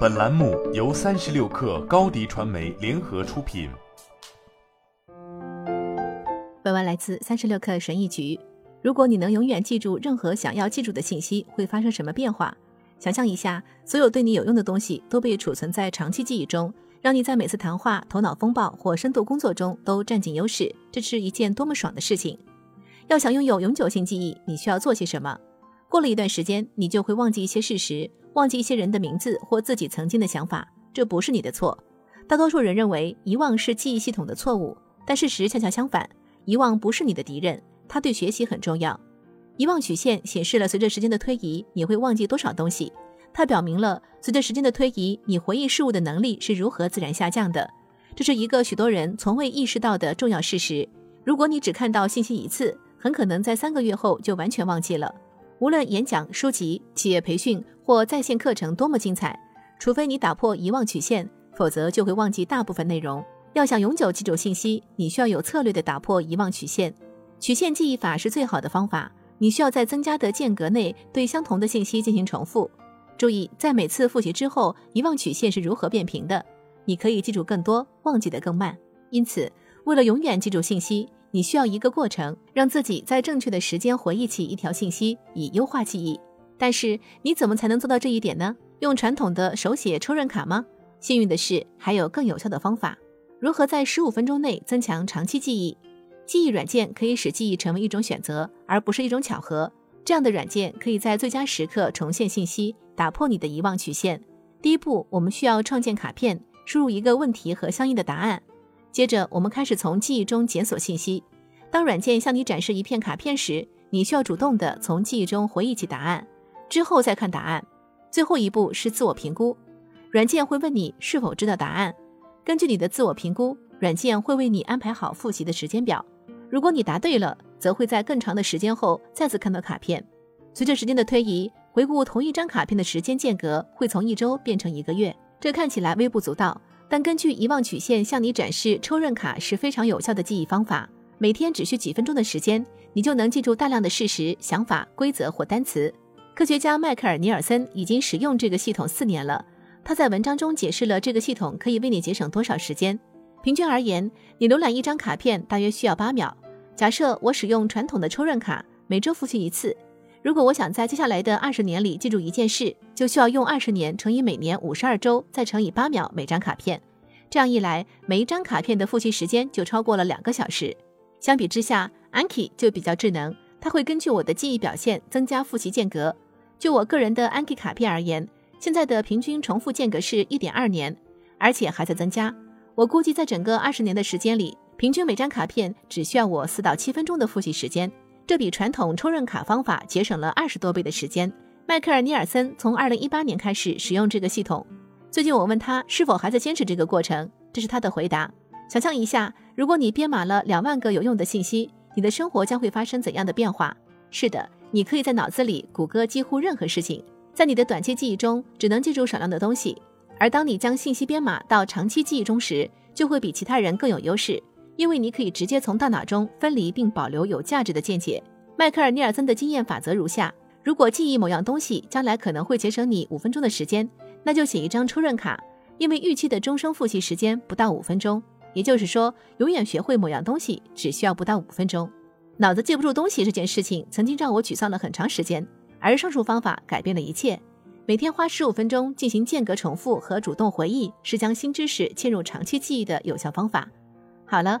本栏目由三十六氪高低传媒联合出品。本文来自三十六氪神译局。如果你能永远记住任何想要记住的信息，会发生什么变化？想象一下，所有对你有用的东西都被储存在长期记忆中，让你在每次谈话、头脑风暴或深度工作中都占尽优势。这是一件多么爽的事情！要想拥有永久性记忆，你需要做些什么？过了一段时间，你就会忘记一些事实，忘记一些人的名字或自己曾经的想法。这不是你的错。大多数人认为遗忘是记忆系统的错误，但事实恰恰相反，遗忘不是你的敌人。它对学习很重要。遗忘曲线显示了随着时间的推移，你会忘记多少东西。它表明了随着时间的推移，你回忆事物的能力是如何自然下降的。这是一个许多人从未意识到的重要事实。如果你只看到信息一次，很可能在三个月后就完全忘记了。无论演讲、书籍、企业培训或在线课程多么精彩，除非你打破遗忘曲线，否则就会忘记大部分内容。要想永久记住信息，你需要有策略地打破遗忘曲线。曲线记忆法是最好的方法。你需要在增加的间隔内对相同的信息进行重复。注意，在每次复习之后，遗忘曲线是如何变平的。你可以记住更多，忘记的更慢。因此，为了永远记住信息，你需要一个过程，让自己在正确的时间回忆起一条信息，以优化记忆。但是，你怎么才能做到这一点呢？用传统的手写抽认卡吗？幸运的是，还有更有效的方法。如何在十五分钟内增强长期记忆？记忆软件可以使记忆成为一种选择，而不是一种巧合。这样的软件可以在最佳时刻重现信息，打破你的遗忘曲线。第一步，我们需要创建卡片，输入一个问题和相应的答案。接着，我们开始从记忆中检索信息。当软件向你展示一片卡片时，你需要主动的从记忆中回忆起答案，之后再看答案。最后一步是自我评估，软件会问你是否知道答案。根据你的自我评估，软件会为你安排好复习的时间表。如果你答对了，则会在更长的时间后再次看到卡片。随着时间的推移，回顾同一张卡片的时间间隔会从一周变成一个月。这看起来微不足道，但根据遗忘曲线向你展示，抽认卡是非常有效的记忆方法。每天只需几分钟的时间，你就能记住大量的事实、想法、规则或单词。科学家迈克尔·尼尔森已经使用这个系统四年了。他在文章中解释了这个系统可以为你节省多少时间。平均而言，你浏览一张卡片大约需要八秒。假设我使用传统的抽认卡，每周复习一次。如果我想在接下来的二十年里记住一件事，就需要用二十年乘以每年五十二周，再乘以八秒每张卡片。这样一来，每一张卡片的复习时间就超过了两个小时。相比之下，Anki 就比较智能，它会根据我的记忆表现增加复习间隔。就我个人的 Anki 卡片而言，现在的平均重复间隔是一点二年，而且还在增加。我估计在整个二十年的时间里，平均每张卡片只需要我四到七分钟的复习时间，这比传统抽认卡方法节省了二十多倍的时间。迈克尔·尼尔森从二零一八年开始使用这个系统。最近我问他是否还在坚持这个过程，这是他的回答：想象一下，如果你编码了两万个有用的信息，你的生活将会发生怎样的变化？是的，你可以在脑子里谷歌几乎任何事情，在你的短期记忆中只能记住少量的东西。而当你将信息编码到长期记忆中时，就会比其他人更有优势，因为你可以直接从大脑中分离并保留有价值的见解。迈克尔·尼尔森的经验法则如下：如果记忆某样东西将来可能会节省你五分钟的时间，那就写一张出认卡，因为预期的终生复习时间不到五分钟。也就是说，永远学会某样东西只需要不到五分钟。脑子记不住东西这件事情曾经让我沮丧了很长时间，而上述方法改变了一切。每天花十五分钟进行间隔重复和主动回忆，是将新知识嵌入长期记忆的有效方法。好了，